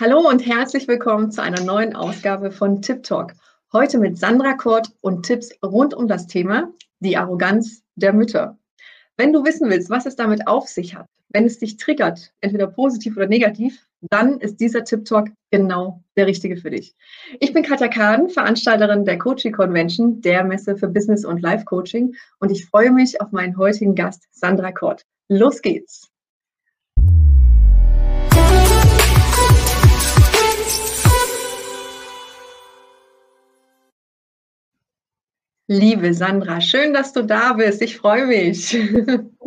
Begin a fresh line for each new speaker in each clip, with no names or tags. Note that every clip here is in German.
Hallo und herzlich willkommen zu einer neuen Ausgabe von Tip Talk. Heute mit Sandra Kort und Tipps rund um das Thema die Arroganz der Mütter. Wenn du wissen willst, was es damit auf sich hat, wenn es dich triggert, entweder positiv oder negativ, dann ist dieser Tip Talk genau der richtige für dich. Ich bin Katja Kaden, Veranstalterin der Coaching Convention, der Messe für Business und Life Coaching und ich freue mich auf meinen heutigen Gast Sandra Kort. Los geht's! Liebe Sandra, schön, dass du da bist. Ich freue mich.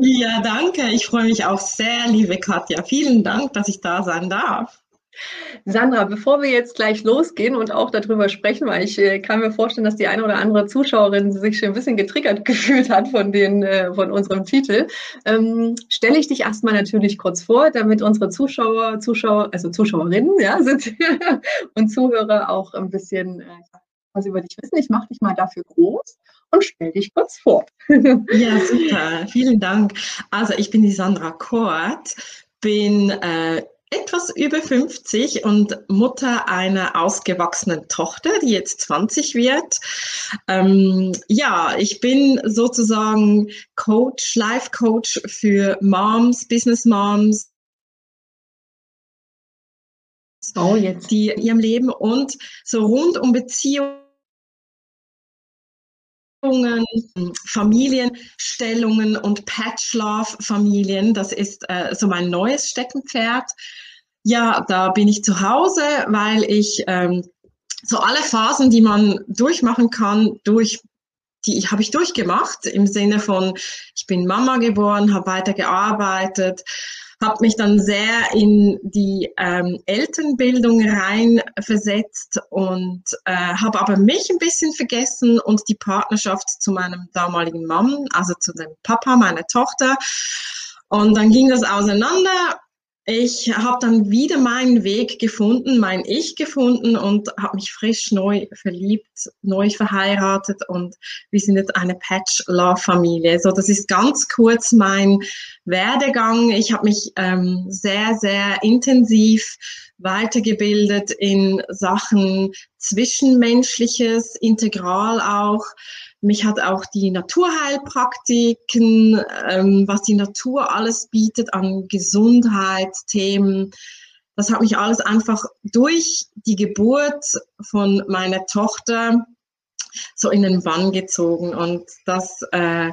Ja, danke. Ich freue mich auch sehr, liebe Katja. Vielen Dank, dass ich da sein darf.
Sandra, bevor wir jetzt gleich losgehen und auch darüber sprechen, weil ich äh, kann mir vorstellen, dass die eine oder andere Zuschauerin sich schon ein bisschen getriggert gefühlt hat von, den, äh, von unserem Titel, ähm, stelle ich dich erstmal natürlich kurz vor, damit unsere Zuschauer, Zuschauer, also Zuschauerinnen ja, sind und Zuhörer auch ein bisschen äh, was über dich wissen. Ich mache dich mal dafür groß und stell dich kurz vor.
Ja, super. Vielen Dank. Also ich bin die Sandra Kort, bin äh, etwas über 50 und Mutter einer ausgewachsenen Tochter, die jetzt 20 wird. Ähm, ja, ich bin sozusagen Coach, Life Coach für Moms, Business Moms, oh, jetzt. die in ihrem Leben und so rund um Beziehungen Familienstellungen und Patch-Love-Familien. Das ist äh, so mein neues Steckenpferd. Ja, da bin ich zu Hause, weil ich ähm, so alle Phasen, die man durchmachen kann, durch die habe ich durchgemacht im Sinne von, ich bin Mama geworden, habe weiter gearbeitet, habe mich dann sehr in die ähm, Elternbildung reinversetzt und äh, habe aber mich ein bisschen vergessen und die Partnerschaft zu meinem damaligen Mann, also zu dem Papa meiner Tochter. Und dann ging das auseinander ich habe dann wieder meinen Weg gefunden, mein Ich gefunden und habe mich frisch neu verliebt, neu verheiratet und wir sind jetzt eine Patch-Love-Familie. So, das ist ganz kurz mein Werdegang. Ich habe mich ähm, sehr, sehr intensiv weitergebildet in Sachen Zwischenmenschliches, integral auch mich hat auch die Naturheilpraktiken, ähm, was die Natur alles bietet an Gesundheitsthemen. Das hat mich alles einfach durch die Geburt von meiner Tochter so in den Bann gezogen. Und das, äh,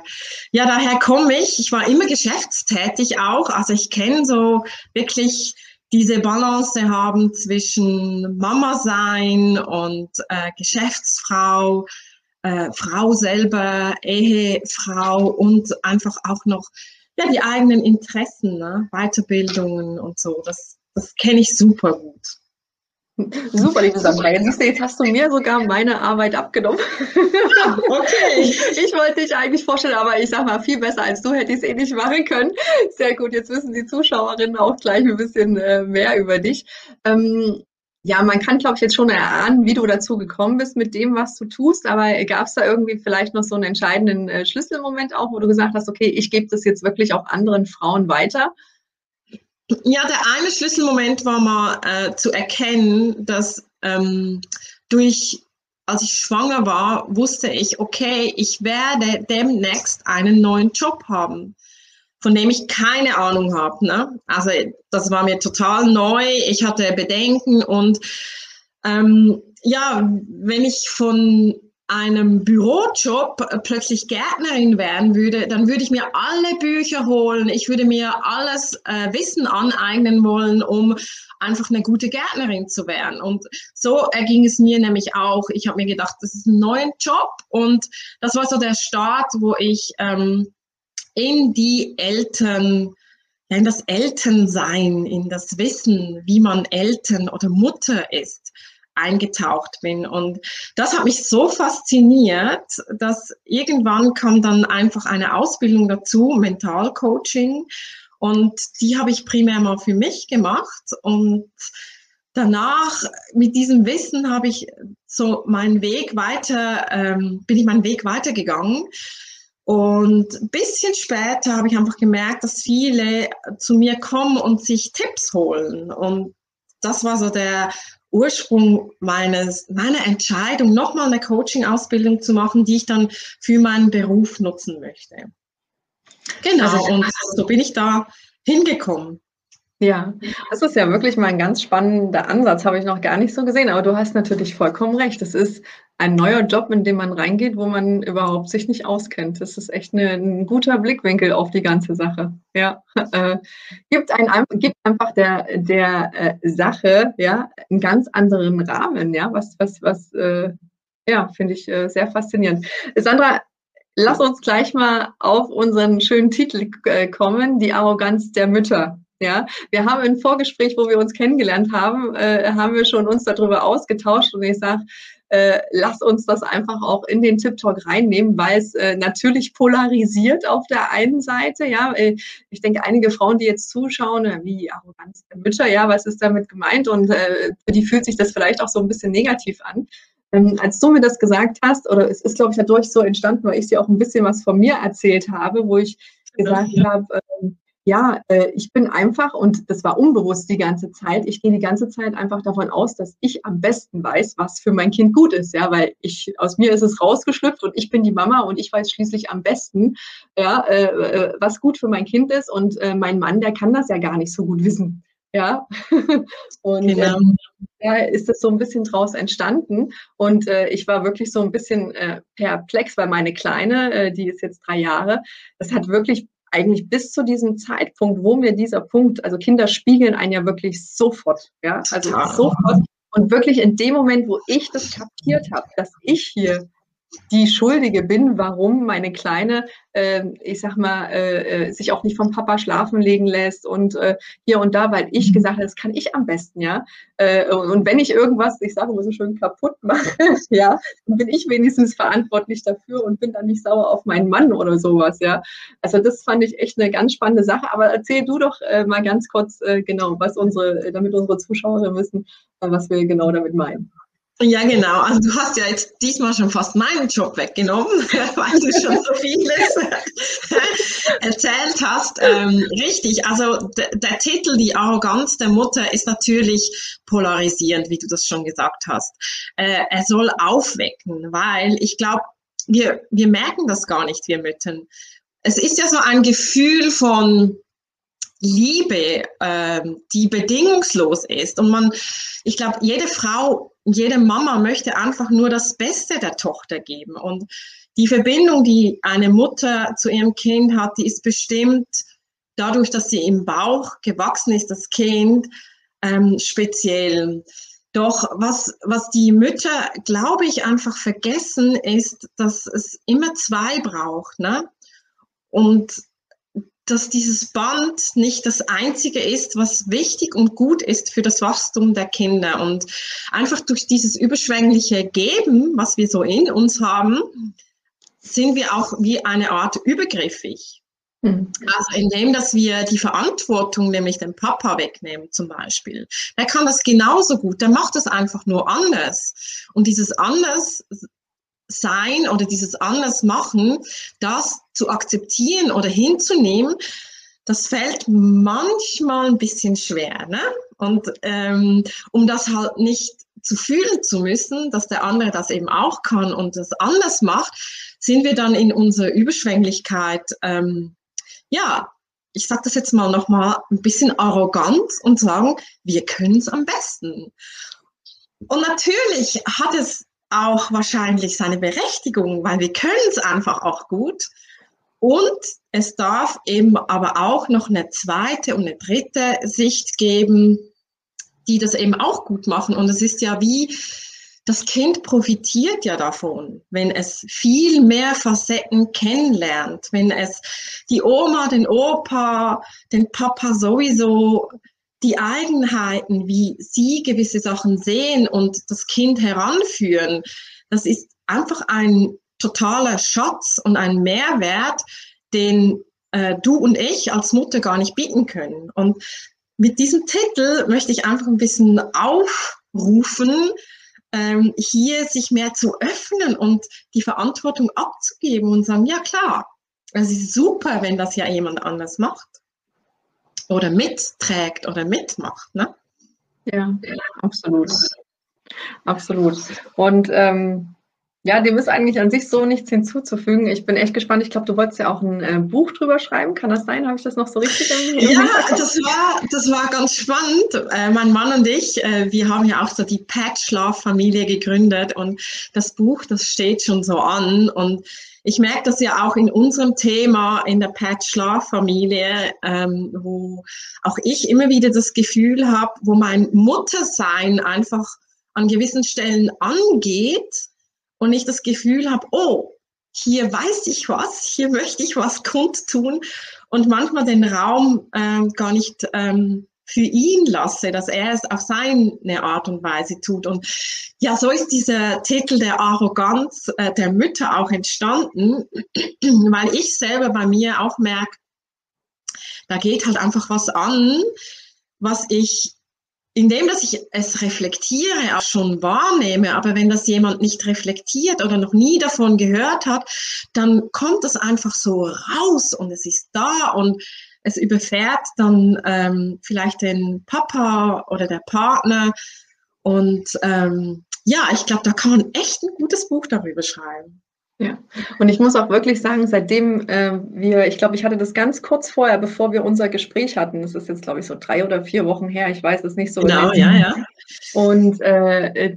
ja, daher komme ich. Ich war immer geschäftstätig auch. Also ich kenne so wirklich diese Balance haben zwischen Mama sein und äh, Geschäftsfrau, äh, Frau selber, Ehefrau und einfach auch noch ja, die eigenen Interessen, ne? Weiterbildungen und so. Das, das kenne ich super gut.
Super, liebe Sandra. Jetzt, siehst du, jetzt hast du mir sogar meine Arbeit abgenommen. Okay. Ich, wollte dich eigentlich vorstellen, aber ich sag mal, viel besser als du hätte ich es eh nicht machen können. Sehr gut, jetzt wissen die Zuschauerinnen auch gleich ein bisschen äh, mehr über dich. Ja, man kann, glaube ich, jetzt schon erahnen, wie du dazu gekommen bist mit dem, was du tust. Aber gab es da irgendwie vielleicht noch so einen entscheidenden äh, Schlüsselmoment auch, wo du gesagt hast, okay, ich gebe das jetzt wirklich auch anderen Frauen weiter?
Ja, der eine Schlüsselmoment war mal äh, zu erkennen, dass ähm, durch, als ich schwanger war, wusste ich, okay, ich werde demnächst einen neuen Job haben von dem ich keine Ahnung habe. Ne? Also das war mir total neu. Ich hatte Bedenken und ähm, ja, wenn ich von einem Bürojob plötzlich Gärtnerin werden würde, dann würde ich mir alle Bücher holen, ich würde mir alles äh, Wissen aneignen wollen, um einfach eine gute Gärtnerin zu werden. Und so erging es mir nämlich auch. Ich habe mir gedacht, das ist ein neuer Job und das war so der Start, wo ich ähm, in die Eltern, in das Elternsein, in das Wissen, wie man Eltern oder Mutter ist, eingetaucht bin. Und das hat mich so fasziniert, dass irgendwann kam dann einfach eine Ausbildung dazu, Mentalcoaching. Und die habe ich primär mal für mich gemacht. Und danach, mit diesem Wissen, habe ich so meinen Weg weiter, ähm, bin ich meinen Weg weitergegangen. Und ein bisschen später habe ich einfach gemerkt, dass viele zu mir kommen und sich Tipps holen. Und das war so der Ursprung meines, meiner Entscheidung, nochmal eine Coaching-Ausbildung zu machen, die ich dann für meinen Beruf nutzen möchte. Genau, also, und so bin ich da hingekommen.
Ja, das ist ja wirklich mal ein ganz spannender Ansatz, habe ich noch gar nicht so gesehen. Aber du hast natürlich vollkommen recht. Es ist ein neuer Job, in den man reingeht, wo man überhaupt sich nicht auskennt. Das ist echt eine, ein guter Blickwinkel auf die ganze Sache. Ja, äh, gibt, ein, gibt einfach der, der äh, Sache ja einen ganz anderen Rahmen. Ja, was, was, was, äh, ja, finde ich äh, sehr faszinierend. Sandra, lass uns gleich mal auf unseren schönen Titel äh, kommen: Die Arroganz der Mütter. Ja, wir haben im Vorgespräch, wo wir uns kennengelernt haben, äh, haben wir schon uns darüber ausgetauscht und ich sage, äh, lass uns das einfach auch in den Tip Talk reinnehmen, weil es äh, natürlich polarisiert auf der einen Seite. Ja, äh, ich denke, einige Frauen, die jetzt zuschauen, äh, wie Arroganz der Mütter, ja, was ist damit gemeint? Und äh, für die fühlt sich das vielleicht auch so ein bisschen negativ an. Ähm, als du mir das gesagt hast, oder es ist, glaube ich, dadurch so entstanden, weil ich dir auch ein bisschen was von mir erzählt habe, wo ich gesagt ja. habe, ähm, ja, äh, ich bin einfach, und das war unbewusst die ganze Zeit, ich gehe die ganze Zeit einfach davon aus, dass ich am besten weiß, was für mein Kind gut ist, ja, weil ich, aus mir ist es rausgeschlüpft und ich bin die Mama und ich weiß schließlich am besten, ja, äh, äh was gut für mein Kind ist und äh, mein Mann, der kann das ja gar nicht so gut wissen. Ja, und genau. ähm, da ist es so ein bisschen draus entstanden. Und äh, ich war wirklich so ein bisschen äh, perplex, weil meine Kleine, äh, die ist jetzt drei Jahre, das hat wirklich eigentlich bis zu diesem Zeitpunkt, wo mir dieser Punkt, also Kinder spiegeln einen ja wirklich sofort, ja, also sofort. Und wirklich in dem Moment, wo ich das kapiert habe, dass ich hier die Schuldige bin, warum meine Kleine, äh, ich sag mal, äh, äh, sich auch nicht vom Papa schlafen legen lässt und äh, hier und da, weil ich mhm. gesagt habe, das kann ich am besten, ja. Äh, und wenn ich irgendwas, ich sage immer so schön, kaputt mache, ja, dann bin ich wenigstens verantwortlich dafür und bin dann nicht sauer auf meinen Mann oder sowas, ja. Also das fand ich echt eine ganz spannende Sache. Aber erzähl du doch äh, mal ganz kurz genau, was unsere, damit unsere Zuschauer wissen, was wir genau damit meinen.
Ja, genau. Also du hast ja jetzt diesmal schon fast meinen Job weggenommen, weil du schon so vieles erzählt hast. Ähm, richtig, also der Titel Die Arroganz der Mutter ist natürlich polarisierend, wie du das schon gesagt hast. Äh, er soll aufwecken, weil ich glaube, wir, wir merken das gar nicht, wir Müttern. Es ist ja so ein Gefühl von, Liebe, ähm, die bedingungslos ist. Und man, ich glaube, jede Frau, jede Mama möchte einfach nur das Beste der Tochter geben. Und die Verbindung, die eine Mutter zu ihrem Kind hat, die ist bestimmt dadurch, dass sie im Bauch gewachsen ist, das Kind, ähm, speziell. Doch was, was die Mütter, glaube ich, einfach vergessen, ist, dass es immer zwei braucht. Ne? Und dass dieses Band nicht das einzige ist, was wichtig und gut ist für das Wachstum der Kinder. Und einfach durch dieses überschwängliche Geben, was wir so in uns haben, sind wir auch wie eine Art übergriffig. Mhm. Also indem, dass wir die Verantwortung, nämlich den Papa wegnehmen zum Beispiel. Der kann das genauso gut, der macht das einfach nur anders. Und dieses anders sein oder dieses anders machen, das zu akzeptieren oder hinzunehmen, das fällt manchmal ein bisschen schwer. Ne? Und ähm, um das halt nicht zu fühlen zu müssen, dass der andere das eben auch kann und das anders macht, sind wir dann in unserer Überschwänglichkeit, ähm, ja, ich sage das jetzt mal nochmal ein bisschen arrogant und sagen, wir können es am besten. Und natürlich hat es auch wahrscheinlich seine Berechtigung, weil wir können es einfach auch gut. Und es darf eben aber auch noch eine zweite und eine dritte Sicht geben, die das eben auch gut machen. Und es ist ja wie, das Kind profitiert ja davon, wenn es viel mehr Facetten kennenlernt, wenn es die Oma, den Opa, den Papa sowieso die Eigenheiten, wie sie gewisse Sachen sehen und das Kind heranführen, das ist einfach ein totaler Schatz und ein Mehrwert, den äh, du und ich als Mutter gar nicht bieten können. Und mit diesem Titel möchte ich einfach ein bisschen aufrufen, ähm, hier sich mehr zu öffnen und die Verantwortung abzugeben und sagen, ja klar, es ist super, wenn das ja jemand anders macht oder mitträgt oder mitmacht. Ne?
Ja, absolut. Absolut. Und ähm, ja, dem ist eigentlich an sich so nichts hinzuzufügen. Ich bin echt gespannt. Ich glaube, du wolltest ja auch ein äh, Buch drüber schreiben. Kann das sein? Habe ich das noch so richtig
im, im Ja, das war, das war ganz spannend. Äh, mein Mann und ich, äh, wir haben ja auch so die Pet-Schlaf-Familie gegründet und das Buch, das steht schon so an. Und ich merke das ja auch in unserem Thema in der Pet-Schlaf-Familie, ähm, wo auch ich immer wieder das Gefühl habe, wo mein Muttersein einfach an gewissen Stellen angeht und ich das Gefühl habe, oh, hier weiß ich was, hier möchte ich was kundtun und manchmal den Raum ähm, gar nicht ähm, für ihn lasse, dass er es auf seine Art und Weise tut. Und ja, so ist dieser Titel der Arroganz äh, der Mütter auch entstanden, weil ich selber bei mir auch merke, da geht halt einfach was an, was ich indem dass ich es reflektiere, auch schon wahrnehme, aber wenn das jemand nicht reflektiert oder noch nie davon gehört hat, dann kommt das einfach so raus und es ist da und es überfährt dann ähm, vielleicht den Papa oder der Partner. Und ähm, ja, ich glaube, da kann man echt ein gutes Buch darüber schreiben.
Ja, und ich muss auch wirklich sagen, seitdem äh, wir, ich glaube, ich hatte das ganz kurz vorher, bevor wir unser Gespräch hatten. Das ist jetzt, glaube ich, so drei oder vier Wochen her. Ich weiß es nicht so.
Genau, ja, ja.
Und äh, äh,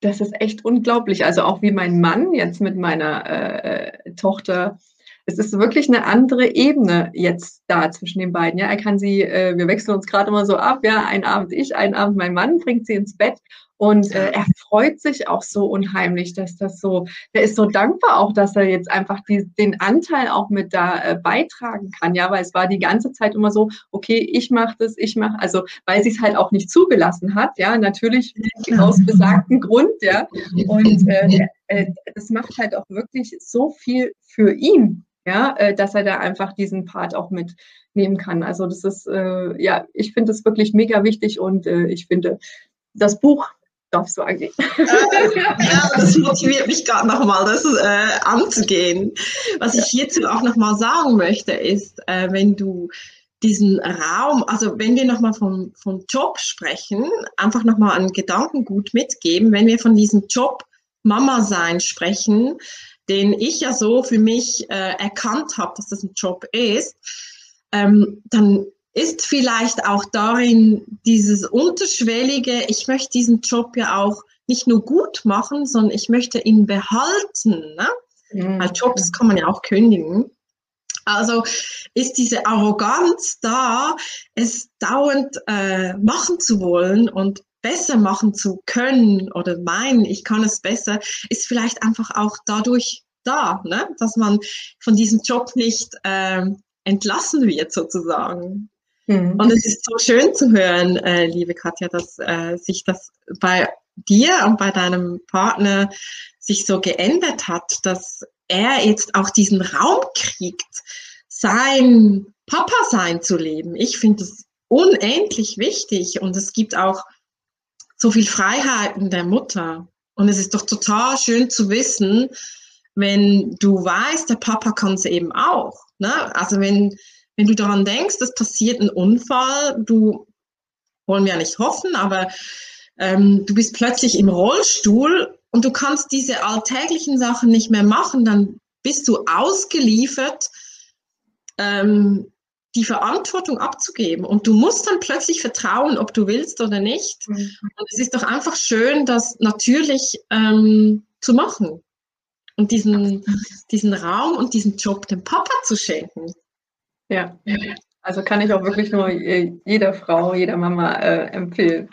das ist echt unglaublich. Also auch wie mein Mann jetzt mit meiner äh, äh, Tochter. Es ist wirklich eine andere Ebene jetzt da zwischen den beiden. Ja, er kann sie, äh, wir wechseln uns gerade immer so ab. Ja, einen Abend ich, einen Abend mein Mann, bringt sie ins Bett und äh, er freut sich auch so unheimlich, dass das so, er ist so dankbar auch, dass er jetzt einfach die, den Anteil auch mit da äh, beitragen kann, ja, weil es war die ganze Zeit immer so, okay, ich mache das, ich mache, also weil sie es halt auch nicht zugelassen hat, ja, natürlich aus besagten Grund, ja, und äh, äh, das macht halt auch wirklich so viel für ihn, ja, äh, dass er da einfach diesen Part auch mitnehmen kann. Also das ist, äh, ja, ich finde das wirklich mega wichtig und äh, ich finde, das Buch darfst du eigentlich.
ja, das motiviert mich gerade nochmal, das äh, anzugehen. Was ich hierzu auch nochmal sagen möchte, ist, äh, wenn du diesen Raum, also wenn wir nochmal vom, vom Job sprechen, einfach nochmal einen Gedankengut mitgeben, wenn wir von diesem Job Mama sein sprechen, den ich ja so für mich äh, erkannt habe, dass das ein Job ist, ähm, dann ist vielleicht auch darin dieses unterschwellige, ich möchte diesen Job ja auch nicht nur gut machen, sondern ich möchte ihn behalten. Ne? Mhm. Weil Jobs kann man ja auch kündigen. Also ist diese Arroganz da, es dauernd äh, machen zu wollen und besser machen zu können oder meinen, ich kann es besser, ist vielleicht einfach auch dadurch da, ne? dass man von diesem Job nicht äh, entlassen wird sozusagen. Mhm. Und es ist so schön zu hören, äh, liebe Katja, dass äh, sich das bei dir und bei deinem Partner sich so geändert hat, dass er jetzt auch diesen Raum kriegt, sein Papa sein zu leben. Ich finde das unendlich wichtig und es gibt auch so viel Freiheiten der Mutter. Und es ist doch total schön zu wissen, wenn du weißt, der Papa kann es eben auch. Ne? Also wenn wenn du daran denkst, es passiert ein Unfall, du wollen wir ja nicht hoffen, aber ähm, du bist plötzlich im Rollstuhl und du kannst diese alltäglichen Sachen nicht mehr machen, dann bist du ausgeliefert, ähm, die Verantwortung abzugeben. Und du musst dann plötzlich vertrauen, ob du willst oder nicht. Mhm. Und es ist doch einfach schön, das natürlich ähm, zu machen und diesen, diesen Raum und diesen Job dem Papa zu schenken.
Ja, also kann ich auch wirklich nur jeder Frau, jeder Mama äh, empfehlen.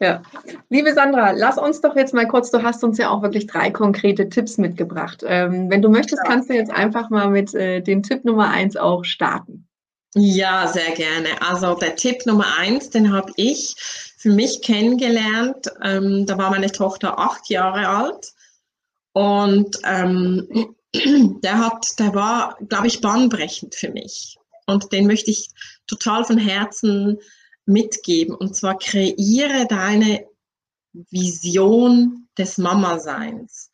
Ja. Liebe Sandra, lass uns doch jetzt mal kurz, du hast uns ja auch wirklich drei konkrete Tipps mitgebracht. Ähm, wenn du möchtest, kannst du jetzt einfach mal mit äh, dem Tipp Nummer eins auch starten.
Ja, sehr gerne. Also der Tipp Nummer eins, den habe ich für mich kennengelernt. Ähm, da war meine Tochter acht Jahre alt und ähm, der hat, der war, glaube ich, bahnbrechend für mich. Und den möchte ich total von Herzen mitgeben. Und zwar kreiere deine Vision des Mama-Seins.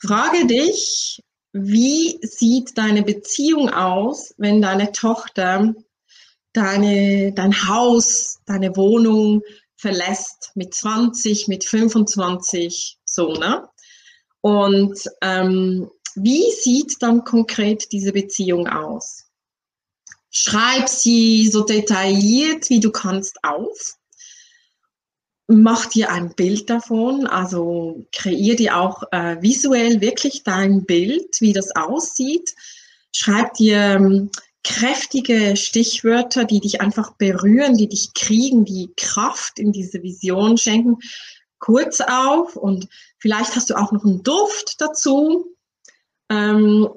Frage dich, wie sieht deine Beziehung aus, wenn deine Tochter deine, dein Haus, deine Wohnung verlässt, mit 20, mit 25, so, ne? Und ähm, wie sieht dann konkret diese Beziehung aus? Schreib sie so detailliert, wie du kannst auf. Mach dir ein Bild davon, also kreier dir auch äh, visuell wirklich dein Bild, wie das aussieht. Schreib dir ähm, kräftige Stichwörter, die dich einfach berühren, die dich kriegen, die Kraft in diese Vision schenken, kurz auf und vielleicht hast du auch noch einen Duft dazu. Ähm,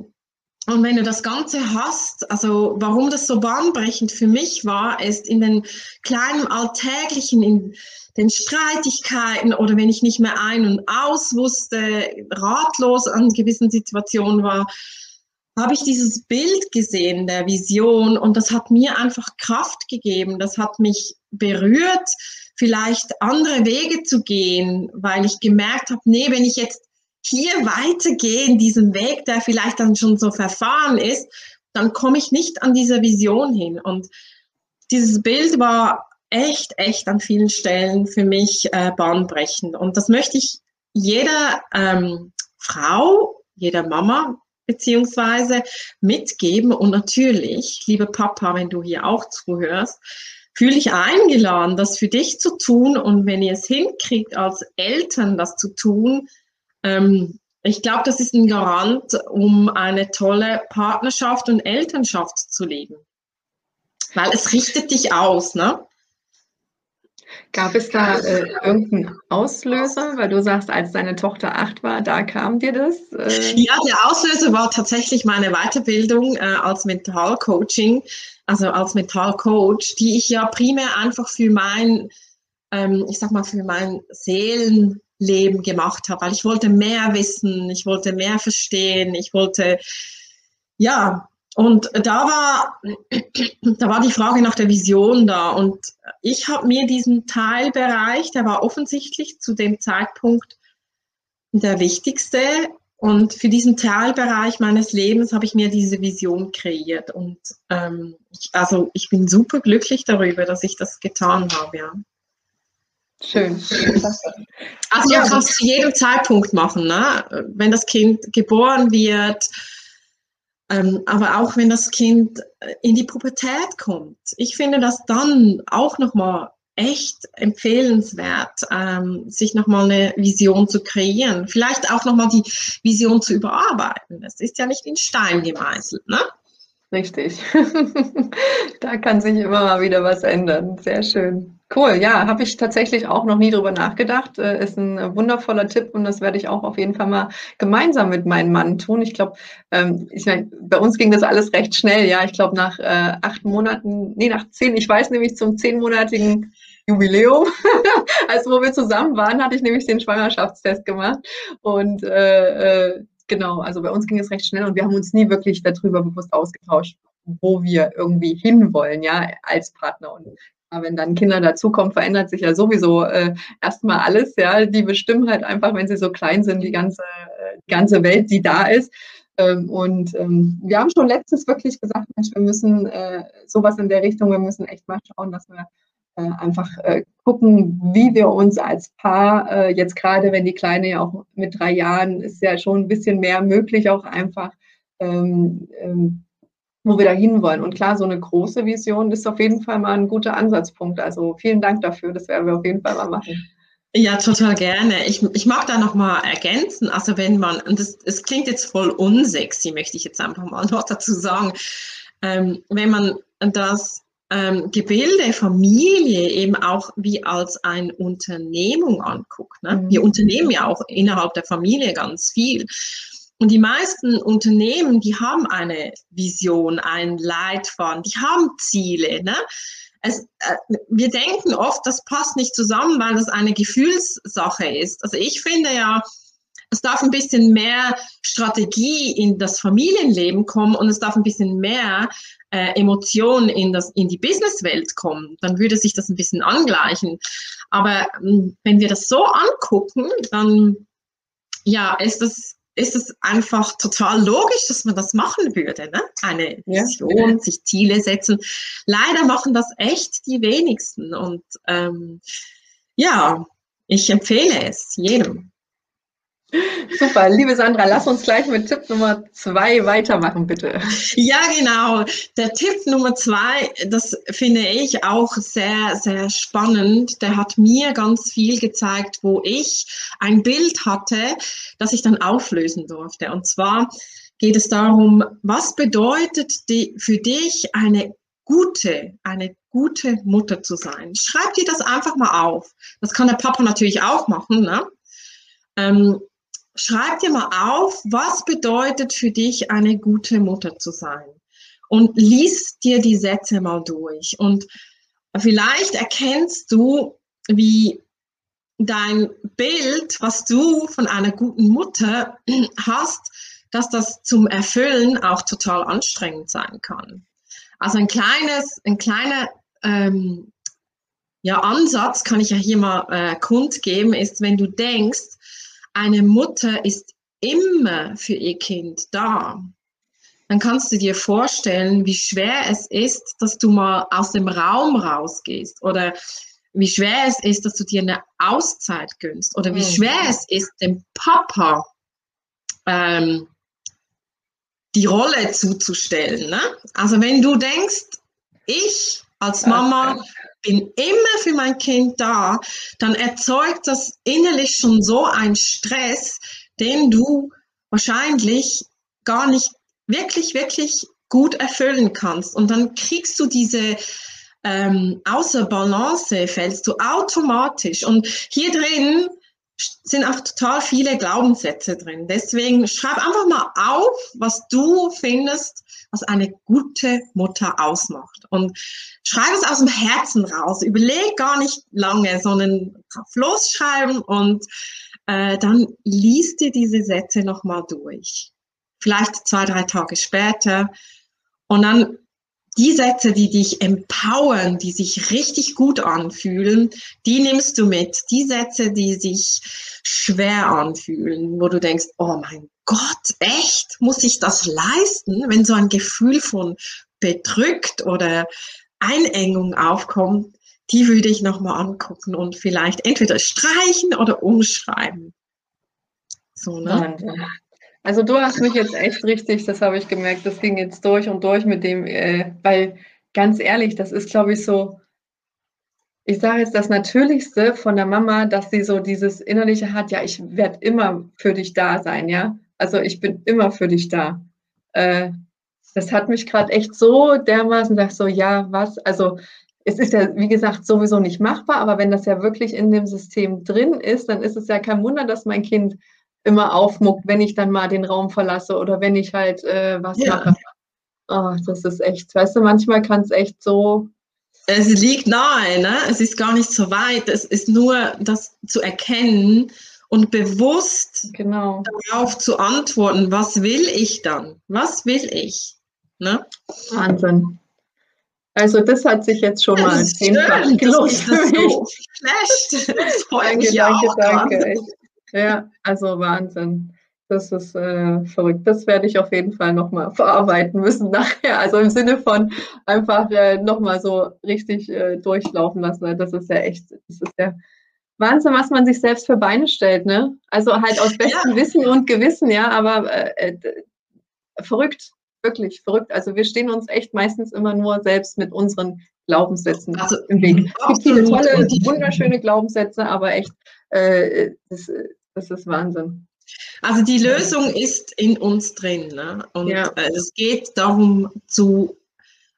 und wenn du das Ganze hast, also warum das so bahnbrechend für mich war, ist in den kleinen Alltäglichen, in den Streitigkeiten oder wenn ich nicht mehr ein- und aus wusste, ratlos an gewissen Situationen war, habe ich dieses Bild gesehen der Vision und das hat mir einfach Kraft gegeben, das hat mich berührt, vielleicht andere Wege zu gehen, weil ich gemerkt habe, nee, wenn ich jetzt hier weitergehe in diesem Weg, der vielleicht dann schon so verfahren ist, dann komme ich nicht an diese Vision hin. Und dieses Bild war echt, echt an vielen Stellen für mich äh, bahnbrechend. Und das möchte ich jeder ähm, Frau, jeder Mama beziehungsweise mitgeben. Und natürlich, liebe Papa, wenn du hier auch zuhörst, fühle ich eingeladen, das für dich zu tun. Und wenn ihr es hinkriegt, als Eltern das zu tun, ähm, ich glaube, das ist ein Garant, um eine tolle Partnerschaft und Elternschaft zu leben. Weil es richtet dich aus, ne?
Gab es da äh, irgendeinen Auslöser? Weil du sagst, als deine Tochter acht war, da kam dir das?
Äh? Ja, der Auslöser war tatsächlich meine Weiterbildung äh, als Mentalcoaching, also als Mentalcoach, die ich ja primär einfach für mein, ähm, ich sag mal, für mein Seelenleben gemacht habe, weil ich wollte mehr wissen, ich wollte mehr verstehen, ich wollte, ja, und da war, da war die Frage nach der Vision da. Und ich habe mir diesen Teilbereich, der war offensichtlich zu dem Zeitpunkt der wichtigste. Und für diesen Teilbereich meines Lebens habe ich mir diese Vision kreiert. Und ähm, ich, also ich bin super glücklich darüber, dass ich das getan habe. Ja.
Schön.
Also ja, du kannst zu jedem Zeitpunkt machen, ne? wenn das Kind geboren wird ähm, aber auch wenn das Kind äh, in die Pubertät kommt, ich finde das dann auch nochmal echt empfehlenswert, ähm, sich nochmal eine Vision zu kreieren. Vielleicht auch nochmal die Vision zu überarbeiten. Das ist ja nicht in Stein gemeißelt, ne?
Richtig. da kann sich immer mal wieder was ändern. Sehr schön. Cool, ja, habe ich tatsächlich auch noch nie drüber nachgedacht. Äh, ist ein wundervoller Tipp und das werde ich auch auf jeden Fall mal gemeinsam mit meinem Mann tun. Ich glaube, ähm, ich mein, bei uns ging das alles recht schnell, ja. Ich glaube, nach äh, acht Monaten, nee, nach zehn, ich weiß nämlich zum zehnmonatigen Jubiläum, als wo wir zusammen waren, hatte ich nämlich den Schwangerschaftstest gemacht. Und äh, äh, genau, also bei uns ging es recht schnell und wir haben uns nie wirklich darüber bewusst ausgetauscht, wo wir irgendwie hinwollen, ja, als Partner. Und wenn dann Kinder dazukommen, verändert sich ja sowieso äh, erstmal alles. Ja, die bestimmen halt einfach, wenn sie so klein sind, die ganze, äh, die ganze Welt, die da ist. Ähm, und ähm, wir haben schon letztens wirklich gesagt, Mensch, wir müssen äh, sowas in der Richtung, wir müssen echt mal schauen, dass wir einfach äh, gucken, wie wir uns als Paar, äh, jetzt gerade wenn die Kleine ja auch mit drei Jahren ist ja schon ein bisschen mehr möglich, auch einfach ähm, ähm, wo wir da hinwollen. Und klar, so eine große Vision ist auf jeden Fall mal ein guter Ansatzpunkt. Also vielen Dank dafür, das werden wir auf jeden Fall mal machen.
Ja, total gerne. Ich, ich mag da noch mal ergänzen. Also wenn man, und das, das klingt jetzt voll unsexy, möchte ich jetzt einfach mal noch dazu sagen, ähm, wenn man das ähm, Gebilde Familie eben auch wie als eine Unternehmung anguckt. Ne? Mhm. Wir unternehmen ja auch innerhalb der Familie ganz viel. Und die meisten Unternehmen, die haben eine Vision, einen Leitfaden, die haben Ziele. Ne? Es, äh, wir denken oft, das passt nicht zusammen, weil das eine Gefühlssache ist. Also ich finde ja, es darf ein bisschen mehr Strategie in das Familienleben kommen und es darf ein bisschen mehr äh, Emotionen in, das, in die Businesswelt kommen. Dann würde sich das ein bisschen angleichen. Aber äh, wenn wir das so angucken, dann ja, ist das ist es einfach total logisch, dass man das machen würde. Ne? Eine Vision, ja. sich Ziele setzen. Leider machen das echt die wenigsten. Und ähm, ja, ich empfehle es jedem.
Super, liebe Sandra, lass uns gleich mit Tipp Nummer zwei weitermachen, bitte.
Ja, genau. Der Tipp Nummer zwei, das finde ich auch sehr, sehr spannend. Der hat mir ganz viel gezeigt, wo ich ein Bild hatte, das ich dann auflösen durfte. Und zwar geht es darum, was bedeutet die, für dich eine gute, eine gute Mutter zu sein? Schreib dir das einfach mal auf. Das kann der Papa natürlich auch machen. Ne? Ähm, schreib dir mal auf, was bedeutet für dich eine gute Mutter zu sein. Und lies dir die Sätze mal durch. Und vielleicht erkennst du, wie dein Bild, was du von einer guten Mutter hast, dass das zum Erfüllen auch total anstrengend sein kann. Also ein kleines, ein kleiner ähm, ja, Ansatz kann ich ja hier mal äh, kundgeben, ist, wenn du denkst, eine Mutter ist immer für ihr Kind da, dann kannst du dir vorstellen, wie schwer es ist, dass du mal aus dem Raum rausgehst oder wie schwer es ist, dass du dir eine Auszeit gönnst oder wie mhm. schwer es ist, dem Papa ähm, die Rolle zuzustellen. Ne? Also wenn du denkst, ich als Mama bin immer für mein Kind da, dann erzeugt das innerlich schon so einen Stress, den du wahrscheinlich gar nicht wirklich, wirklich gut erfüllen kannst. Und dann kriegst du diese ähm, außer Balance, fällst du automatisch. Und hier drin sind auch total viele Glaubenssätze drin. Deswegen schreib einfach mal auf, was du findest, was eine gute Mutter ausmacht. Und schreib es aus dem Herzen raus. Überleg gar nicht lange, sondern drauf losschreiben und äh, dann liest dir diese Sätze nochmal durch. Vielleicht zwei, drei Tage später. Und dann die Sätze, die dich empowern, die sich richtig gut anfühlen, die nimmst du mit. Die Sätze, die sich schwer anfühlen, wo du denkst, oh mein Gott, echt, muss ich das leisten, wenn so ein Gefühl von bedrückt oder Einengung aufkommt, die würde ich nochmal angucken und vielleicht entweder streichen oder umschreiben.
So, ne? Wahnsinn. Also du hast mich jetzt echt richtig, das habe ich gemerkt, das ging jetzt durch und durch mit dem, äh, weil ganz ehrlich, das ist, glaube ich, so, ich sage jetzt das Natürlichste von der Mama, dass sie so dieses Innerliche hat, ja, ich werde immer für dich da sein, ja. Also ich bin immer für dich da. Äh, das hat mich gerade echt so dermaßen gesagt, so, ja, was, also es ist ja, wie gesagt, sowieso nicht machbar, aber wenn das ja wirklich in dem System drin ist, dann ist es ja kein Wunder, dass mein Kind immer aufmuckt, wenn ich dann mal den Raum verlasse oder wenn ich halt äh, was ja. mache. Oh, das ist echt, weißt du, manchmal kann es echt so.
Es liegt nahe, ne? Es ist gar nicht so weit. Es ist nur das zu erkennen und bewusst
genau.
darauf zu antworten, was will ich dann? Was will ich? Ne?
Wahnsinn. Also das hat sich jetzt schon ja, mal zehnfach
gelohnt. So das mich
danke, danke, danke. Ja, also Wahnsinn. Das ist äh, verrückt. Das werde ich auf jeden Fall nochmal verarbeiten müssen nachher. Also im Sinne von einfach äh, nochmal so richtig äh, durchlaufen lassen. Das ist ja echt, das ist ja Wahnsinn, was man sich selbst für Beine stellt, ne? Also halt aus bestem ja. Wissen und Gewissen, ja, aber äh, äh, verrückt, wirklich verrückt. Also wir stehen uns echt meistens immer nur selbst mit unseren Glaubenssätzen also, im Weg. Es gibt viele tolle, wunderschöne Glaubenssätze, aber echt, äh, das, das ist Wahnsinn.
Also die Lösung ist in uns drin. Ne? Und ja. äh, es geht darum zu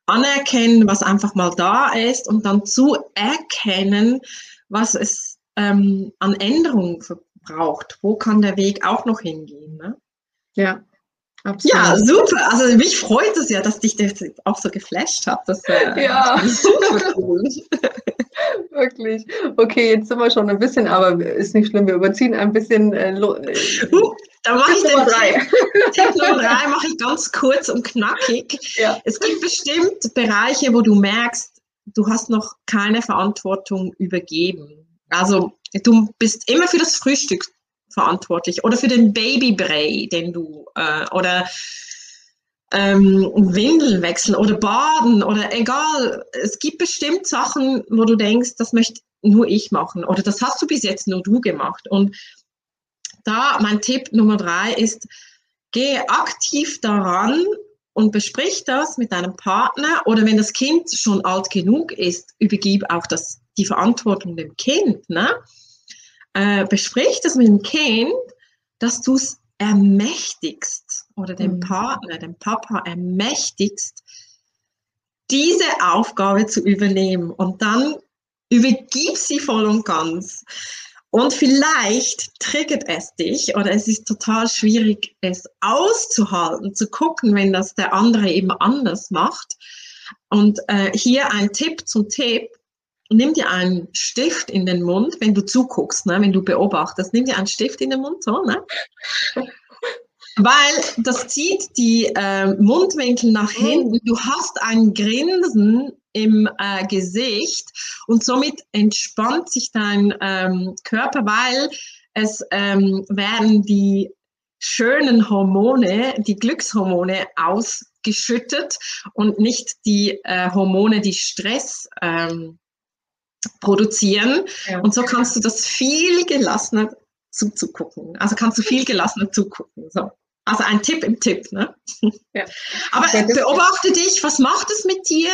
anerkennen, was einfach mal da ist und dann zu erkennen, was es ähm, an Änderungen braucht. Wo kann der Weg auch noch hingehen? Ne?
Ja.
Absolut. Ja, super. Also mich freut es ja, dass dich das auch so geflasht hat. Das äh,
ja. super cool. Wirklich. Okay, jetzt sind wir schon ein bisschen, aber ist nicht schlimm. Wir überziehen ein bisschen. Äh, uh,
da mache ich den drei. Tipp Nummer drei mache ich ganz kurz und knackig. Ja. Es gibt bestimmt Bereiche, wo du merkst, du hast noch keine Verantwortung übergeben. Also du bist immer für das Frühstück verantwortlich oder für den Babybrei, den du äh, oder ähm, Windeln wechseln oder baden oder egal. Es gibt bestimmt Sachen, wo du denkst, das möchte nur ich machen oder das hast du bis jetzt nur du gemacht. Und da mein Tipp Nummer drei ist, gehe aktiv daran und besprich das mit deinem Partner oder wenn das Kind schon alt genug ist, übergib auch das, die Verantwortung dem Kind. Ne? Äh, besprich das mit dem Kind, dass du es ermächtigst oder dem mhm. Partner, dem Papa ermächtigst, diese Aufgabe zu übernehmen und dann übergib sie voll und ganz. Und vielleicht triggert es dich oder es ist total schwierig, es auszuhalten, zu gucken, wenn das der andere eben anders macht. Und äh, hier ein Tipp zum Tipp. Nimm dir einen Stift in den Mund, wenn du zuguckst, ne, wenn du beobachtest. Nimm dir einen Stift in den Mund, so, ne? Weil das zieht die äh, Mundwinkel nach mhm. hinten. Du hast ein Grinsen im äh, Gesicht und somit entspannt sich dein ähm, Körper, weil es ähm, werden die schönen Hormone, die Glückshormone ausgeschüttet und nicht die äh, Hormone, die Stress ähm, produzieren. Ja. Und so kannst du das viel gelassener zuzugucken. Also kannst du viel gelassener zugucken. So. Also ein Tipp im Tipp. Ne? Ja. Aber beobachte dich, was macht es mit dir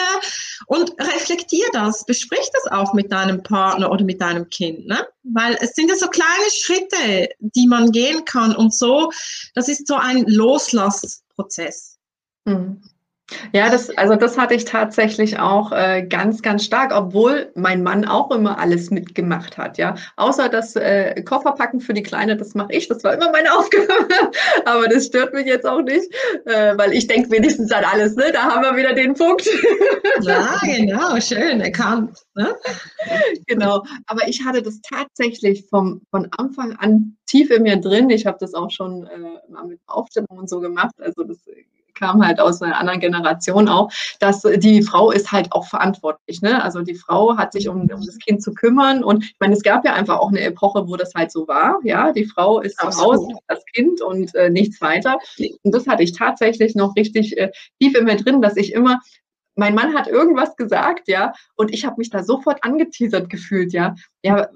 und reflektier das, besprich das auch mit deinem Partner oder mit deinem Kind. Ne? Weil es sind ja so kleine Schritte, die man gehen kann und so, das ist so ein Loslassprozess.
Mhm. Ja, das, also das hatte ich tatsächlich auch äh, ganz, ganz stark, obwohl mein Mann auch immer alles mitgemacht hat, ja. Außer das äh, Kofferpacken für die Kleine, das mache ich, das war immer meine Aufgabe. Aber das stört mich jetzt auch nicht, äh, weil ich denke wenigstens an alles, ne? Da haben wir wieder den Punkt.
ja, genau, schön erkannt. Ne?
Genau. Aber ich hatte das tatsächlich vom, von Anfang an tief in mir drin. Ich habe das auch schon äh, mal mit Aufstellungen und so gemacht. Also das kam halt aus einer anderen Generation auch, dass die Frau ist halt auch verantwortlich. Ne? Also die Frau hat sich um, um das Kind zu kümmern und ich meine, es gab ja einfach auch eine Epoche, wo das halt so war. Ja, die Frau ist zu Hause, das Kind und äh, nichts weiter. Und das hatte ich tatsächlich noch richtig äh, tief in mir drin, dass ich immer mein Mann hat irgendwas gesagt, ja, und ich habe mich da sofort angeteasert gefühlt, ja. Ja,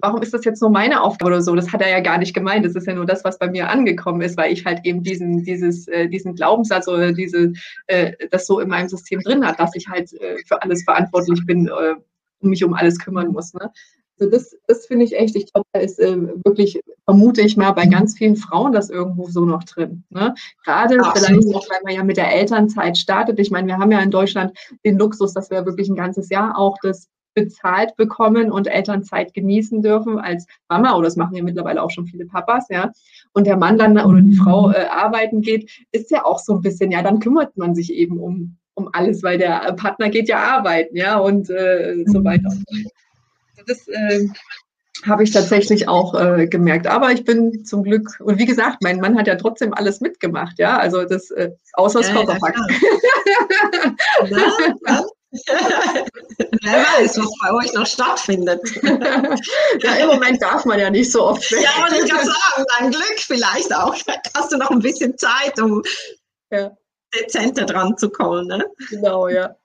warum ist das jetzt nur meine Aufgabe oder so? Das hat er ja gar nicht gemeint. Das ist ja nur das, was bei mir angekommen ist, weil ich halt eben diesen, dieses, äh, diesen Glaubenssatz oder diese, äh, das so in meinem System drin hat, dass ich halt äh, für alles verantwortlich bin äh, und mich um alles kümmern muss. Ne? Also das, das finde ich echt, ich glaube, da ist äh, wirklich, vermute ich mal, bei ganz vielen Frauen das irgendwo so noch drin. Ne? Gerade vielleicht auch, weil man ja mit der Elternzeit startet. Ich meine, wir haben ja in Deutschland den Luxus, dass wir wirklich ein ganzes Jahr auch das bezahlt bekommen und Elternzeit genießen dürfen als Mama, oder das machen ja mittlerweile auch schon viele Papas, ja, und der Mann dann oder die Frau äh, arbeiten geht, ist ja auch so ein bisschen, ja, dann kümmert man sich eben um, um alles, weil der Partner geht ja arbeiten, ja, und äh, so weiter. Das äh, habe ich tatsächlich auch äh, gemerkt. Aber ich bin zum Glück, und wie gesagt, mein Mann hat ja trotzdem alles mitgemacht, ja, also das, äh, außer das ja, Kofferpack.
Ja, ja. Wer weiß, was bei euch noch stattfindet.
ja, im Moment darf man ja nicht so oft
weg. Ja, wollte ich gerade sagen, dein Glück vielleicht auch. Hast du noch ein bisschen Zeit, um ja. dezenter dran zu kommen. Ne?
Genau, ja.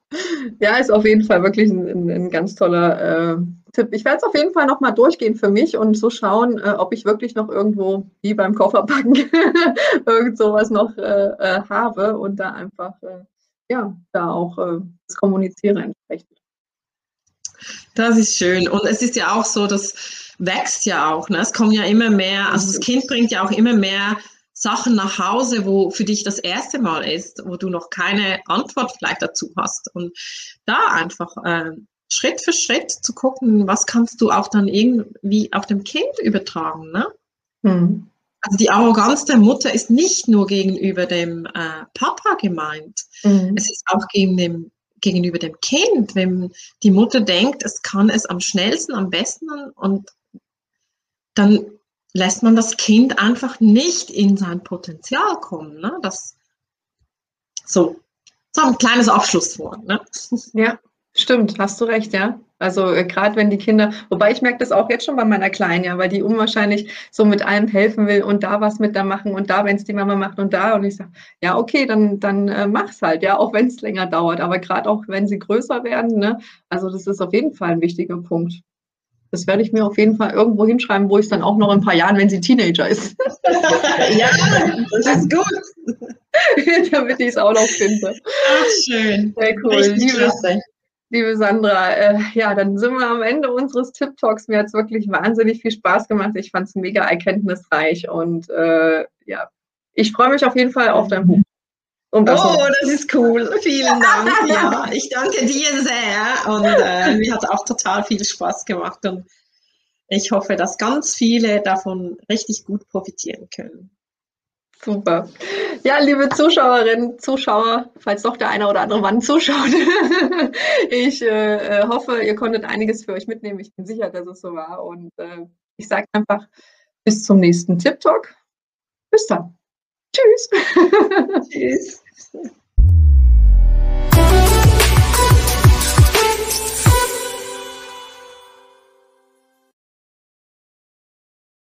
Ja, ist auf jeden Fall wirklich ein, ein, ein ganz toller äh, Tipp. Ich werde es auf jeden Fall nochmal durchgehen für mich und so schauen, äh, ob ich wirklich noch irgendwo, wie beim Kofferpacken, irgend sowas noch äh, äh habe und da einfach äh, ja, da auch äh, das Kommuniziere entsprechend.
Das ist schön. Und es ist ja auch so, das wächst ja auch. Ne? Es kommen ja immer mehr, also das Kind bringt ja auch immer mehr Sachen nach Hause, wo für dich das erste Mal ist, wo du noch keine Antwort vielleicht dazu hast. Und da einfach äh, Schritt für Schritt zu gucken, was kannst du auch dann irgendwie auf dem Kind übertragen. Ne? Hm. Also die Arroganz der Mutter ist nicht nur gegenüber dem äh, Papa gemeint, mhm. es ist auch gegen dem, gegenüber dem Kind, wenn die Mutter denkt, es kann es am schnellsten, am besten und dann lässt man das Kind einfach nicht in sein Potenzial kommen. Ne? Das, so, so ein kleines Abschlusswort. Ne?
Ja, stimmt, hast du recht, ja. Also äh, gerade wenn die Kinder, wobei ich merke das auch jetzt schon bei meiner Kleinen, ja, weil die unwahrscheinlich so mit allem helfen will und da was mit da machen und da, wenn es die Mama macht und da. Und ich sage, ja, okay, dann, dann äh, mach's halt, ja, auch wenn es länger dauert. Aber gerade auch wenn sie größer werden, ne, also das ist auf jeden Fall ein wichtiger Punkt. Das werde ich mir auf jeden Fall irgendwo hinschreiben, wo ich es dann auch noch in ein paar Jahren, wenn sie Teenager ist.
ja, das ist gut.
Damit ich es auch noch finde.
Ach, schön.
Sehr cool. Liebe, liebe Sandra, äh, ja, dann sind wir am Ende unseres Tip-Talks. Mir hat es wirklich wahnsinnig viel Spaß gemacht. Ich fand es mega erkenntnisreich und äh, ja, ich freue mich auf jeden Fall auf dein Buch.
Um das oh, das ist cool. Vielen Dank. ja, ich danke dir sehr und äh, mir hat auch total viel Spaß gemacht und ich hoffe, dass ganz viele davon richtig gut profitieren können.
Super. Ja, liebe Zuschauerinnen, Zuschauer, falls doch der eine oder andere Mann zuschaut, ich äh, hoffe, ihr konntet einiges für euch mitnehmen. Ich bin sicher, dass es so war. Und äh, ich sage einfach bis zum nächsten Tip Talk. Bis dann. Tschüss. Tschüss.